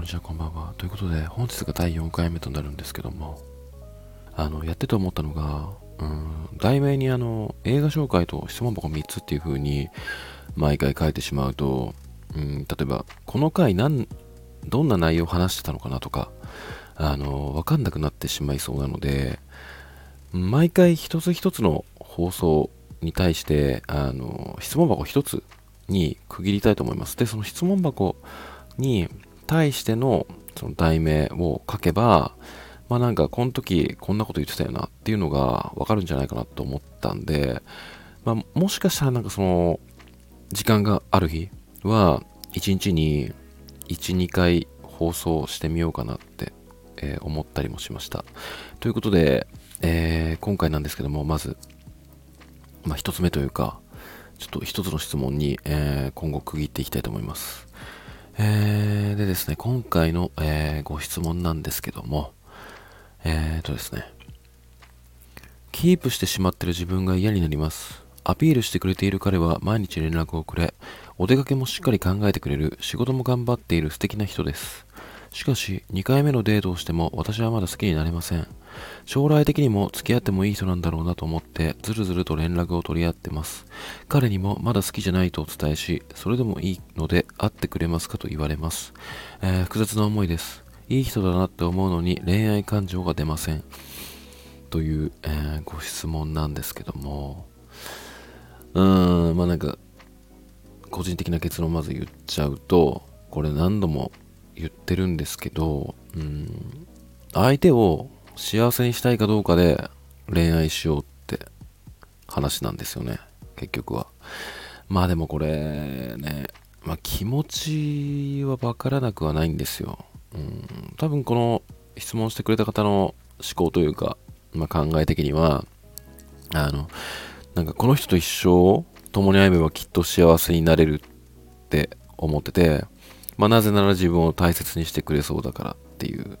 こんにちは、こんばんは。ということで、本日が第4回目となるんですけども、あの、やってて思ったのが、うん、題名にあの、映画紹介と質問箱3つっていう風に、毎回書いてしまうと、うん、例えば、この回何、どんな内容を話してたのかなとか、あの、わかんなくなってしまいそうなので、毎回一つ一つの放送に対して、あの、質問箱一つに区切りたいと思います。で、その質問箱に対してのその題名を書けば、まあなんかこの時こんなこと言ってたよなっていうのがわかるんじゃないかなと思ったんで、まあもしかしたらなんかその時間がある日は1日に1、2回放送してみようかなって、えー、思ったりもしました。ということで、えー、今回なんですけども、まず、まあ一つ目というか、ちょっと一つの質問に、えー、今後区切っていきたいと思います。えー、でですね、今回の、えー、ご質問なんですけども、えーとですね、キープしてしまってる自分が嫌になります。アピールしてくれている彼は毎日連絡をくれ、お出かけもしっかり考えてくれる、仕事も頑張っている素敵な人です。しかし、2回目のデートをしても私はまだ好きになれません。将来的にも付き合ってもいい人なんだろうなと思ってずるずると連絡を取り合ってます。彼にもまだ好きじゃないとお伝えし、それでもいいので会ってくれますかと言われます。えー、複雑な思いです。いい人だなって思うのに恋愛感情が出ません。という、えー、ご質問なんですけども、うーん、まあなんか、個人的な結論をまず言っちゃうと、これ何度も言ってるんですけど、うん、相手を幸せにしたいかどうかで恋愛しようって話なんですよね結局は。まあでもこれね、まあ、気持ちは分からなくはないんですよ、うん、多分この質問してくれた方の思考というか、まあ、考え的にはあのなんかこの人と一生共に歩めばきっと幸せになれるって思ってて、まあ、なぜなら自分を大切にしてくれそうだからっていう。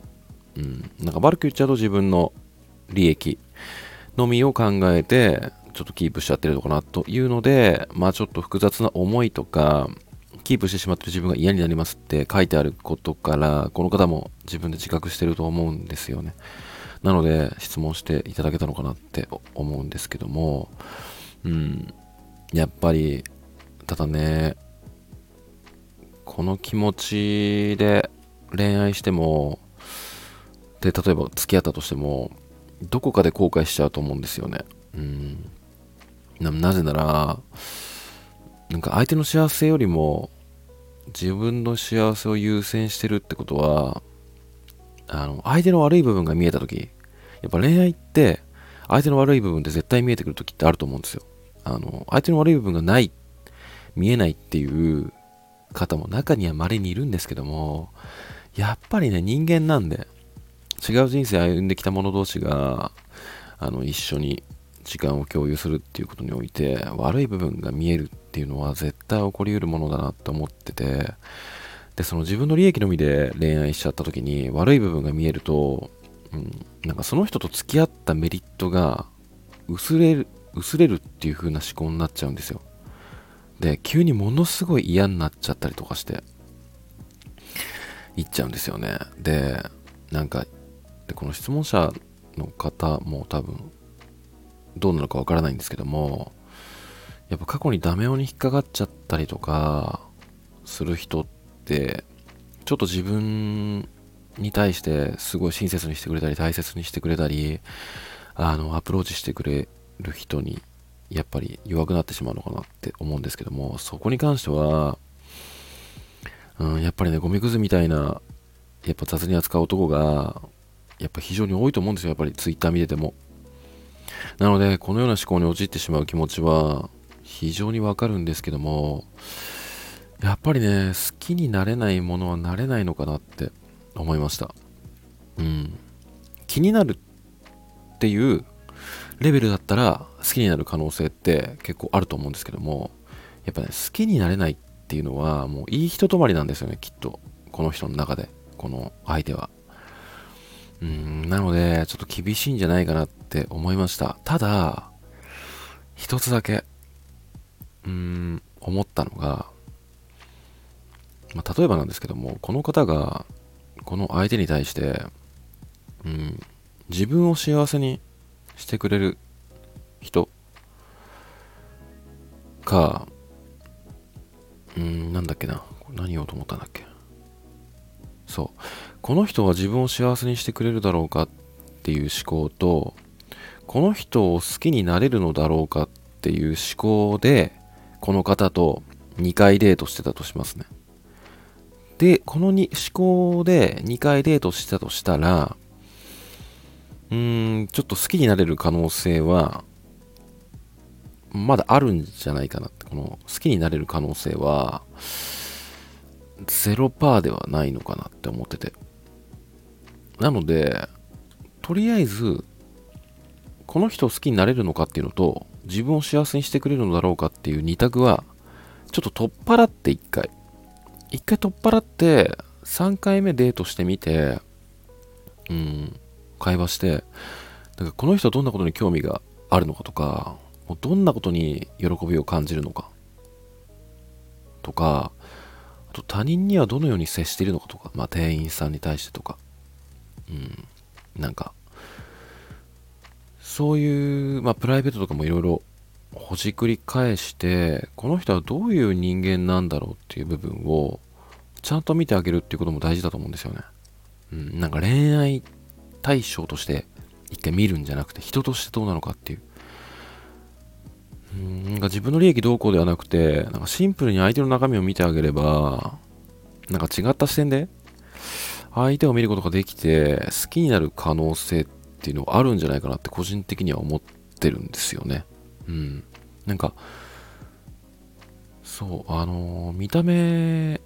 うん、なんか悪く言っちゃうと自分の利益のみを考えてちょっとキープしちゃってるのかなというのでまあちょっと複雑な思いとかキープしてしまってる自分が嫌になりますって書いてあることからこの方も自分で自覚してると思うんですよね。なので質問していただけたのかなって思うんですけども。うん。やっぱりただねこの気持ちで恋愛してもで例えば付き合ったとしてもどこかで後悔しちゃうと思うんですよね。うん。なぜならなんか相手の幸せよりも自分の幸せを優先してるってことはあの相手の悪い部分が見えた時やっぱ恋愛って相手の悪い部分って絶対見えてくる時ってあると思うんですよ。あの相手の悪い部分がない見えないっていう方も中には稀にいるんですけどもやっぱりね人間なんで違う人生歩んできた者同士があの一緒に時間を共有するっていうことにおいて悪い部分が見えるっていうのは絶対起こりうるものだなって思っててでその自分の利益のみで恋愛しちゃった時に悪い部分が見えると、うん、なんかその人と付き合ったメリットが薄れる薄れるっていう風な思考になっちゃうんですよ。で急にものすごい嫌になっちゃったりとかしていっちゃうんですよね。でなんかでこの質問者の方も多分どうなのかわからないんですけどもやっぱ過去にダメ男に引っかかっちゃったりとかする人ってちょっと自分に対してすごい親切にしてくれたり大切にしてくれたりあのアプローチしてくれる人にやっぱり弱くなってしまうのかなって思うんですけどもそこに関しては、うん、やっぱりねゴミくずみたいなやっぱ雑に扱う男がやっぱ非常に多いと思うんですよ、やっぱりツイッター見てても。なので、このような思考に陥ってしまう気持ちは非常にわかるんですけども、やっぱりね、好きになれないものはなれないのかなって思いました。うん。気になるっていうレベルだったら好きになる可能性って結構あると思うんですけども、やっぱね、好きになれないっていうのはもういい人止まりなんですよね、きっと。この人の中で、この相手は。うん、なので、ちょっと厳しいんじゃないかなって思いました。ただ、一つだけ、うーん、思ったのが、まあ、例えばなんですけども、この方がこの相手に対して、うん、自分を幸せにしてくれる人か、うん、なんだっけな。何言おうと思ったんだっけ。そう。この人は自分を幸せにしてくれるだろうかっていう思考と、この人を好きになれるのだろうかっていう思考で、この方と2回デートしてたとしますね。で、このに思考で2回デートしたとしたら、うーん、ちょっと好きになれる可能性は、まだあるんじゃないかなって、この好きになれる可能性は、0%ではないのかなって思ってて。なので、とりあえず、この人を好きになれるのかっていうのと、自分を幸せにしてくれるのだろうかっていう二択は、ちょっと取っ払って一回。一回取っ払って、3回目デートしてみて、うん、会話して、だからこの人はどんなことに興味があるのかとか、もうどんなことに喜びを感じるのかとか、あと他人にはどのように接しているのかとか、まあ店員さんに対してとか、うん、なんか、そういう、まあプライベートとかもいろいろほじくり返して、この人はどういう人間なんだろうっていう部分をちゃんと見てあげるっていうことも大事だと思うんですよね。うん、なんか恋愛対象として一回見るんじゃなくて人としてどうなのかっていう。うん、なんか自分の利益どうこうではなくて、なんかシンプルに相手の中身を見てあげれば、なんか違った視点で相手を見ることができて好きになる可能性っていうのがあるんじゃないかなって個人的には思ってるんですよね。うん。なんか、そう、あのー見た目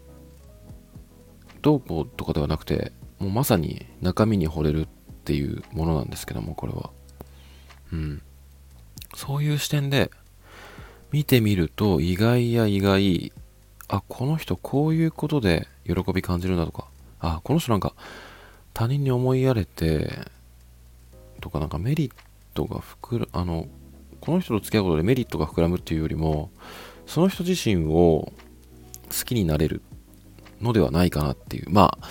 どうこうとかではなくて、もうまさに中身に惚れるっていうものなんですけども、これは。うん。そういう視点で見てみると、意外や意外、あ、この人こういうことで喜び感じるんだとか、あ、この人なんか他人に思いやれて、とかなんかメリットが膨ら、あの、この人と付き合うことでメリットが膨らむっていうよりも、その人自身を好きになれるのではないかなっていう、まあ、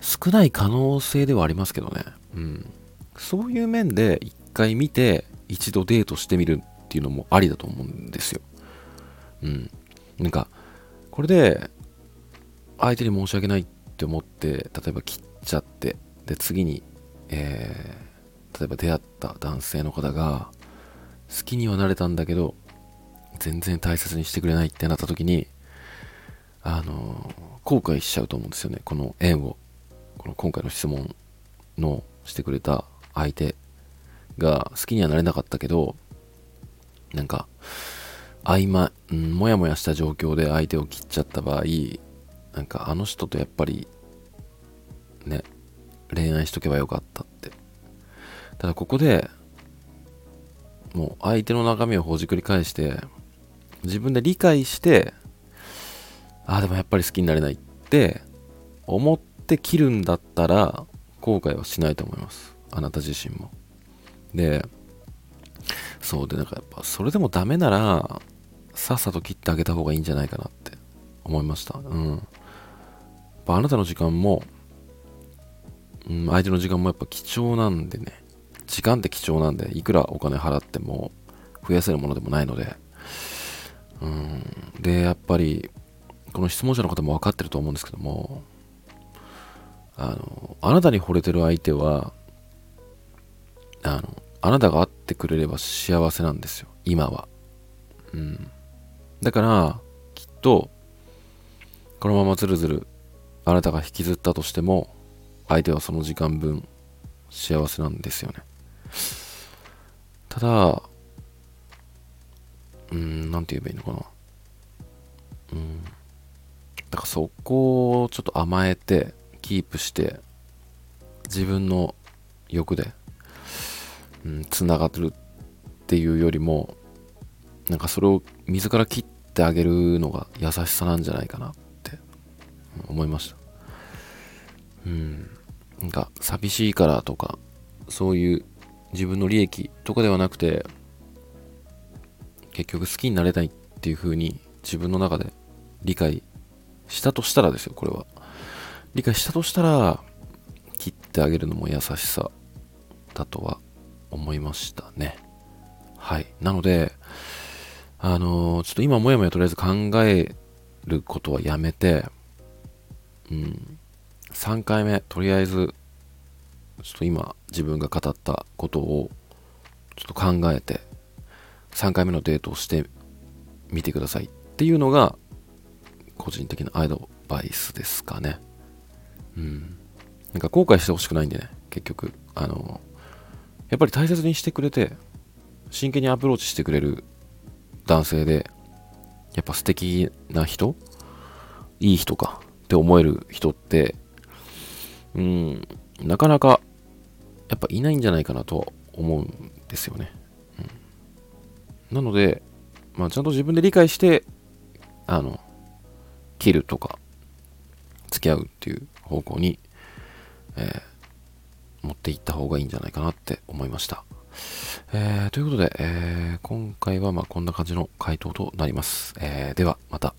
少ない可能性ではありますけどね。うん。そういう面で一回見て、一度デートしてみるっていうのもありだと思うんですよ。うん。なんか、これで、相手に申し訳ないって思って、例えば切っちゃって、で、次に、えー、例えば出会った男性の方が、好きにはなれたんだけど、全然大切にしてくれないってなった時に、あの後悔しちゃうと思うんですよね。この縁を、この今回の質問のしてくれた相手が好きにはなれなかったけど、なんか、曖昧、うん、もやもやした状況で相手を切っちゃった場合、なんかあの人とやっぱり、ね、恋愛しとけばよかったって。ただここで、もう相手の中身をほじくり返して、自分で理解して、ああ、でもやっぱり好きになれないって思って切るんだったら、後悔はしないと思います。あなた自身も。で、そうで、なんかやっぱそれでもダメなら、さっさと切ってあげた方がいいんじゃないかなって思いました。うん。やっぱあなたの時間も、うん、相手の時間もやっぱ貴重なんでね。時間って貴重なんで、いくらお金払っても増やせるものでもないので。うん。で、やっぱり、この質問者の方も分かってると思うんですけども、あの、あなたに惚れてる相手は、あの、あなたが会ってくれれば幸せなんですよ、今は。うん。だから、きっと、このままずるずる、あなたが引きずったとしても、相手はその時間分、幸せなんですよね。ただ、うん、なんて言えばいいのかな。うん。だからそこをちょっと甘えて、キープして、自分の欲で、つながってるっていうよりも、なんかそれを自ら切ってあげるのが優しさなんじゃないかなって思いました。うん。なんか寂しいからとか、そういう自分の利益とかではなくて、結局好きになれないっていう風に自分の中で理解したとしたらですよ、これは。理解したとしたら、切ってあげるのも優しさだとは思いましたね。はい。なので、あのー、ちょっと今もやもやとりあえず考えることはやめて、うん、3回目、とりあえず、ちょっと今自分が語ったことをちょっと考えて、3回目のデートをしてみてくださいっていうのが、個人的なアドバイスですかね。うん。なんか後悔してほしくないんでね、結局。あの、やっぱり大切にしてくれて、真剣にアプローチしてくれる男性で、やっぱ素敵な人いい人かって思える人って、うん、なかなか、やっぱいないんじゃないかなと思うんですよね。うん、なので、まあ、ちゃんと自分で理解して、あの、切るとか、付き合うっていう方向に、えー、持っていった方がいいんじゃないかなって思いました。えー、ということで、えー、今回はまこんな感じの回答となります。え、ではまた。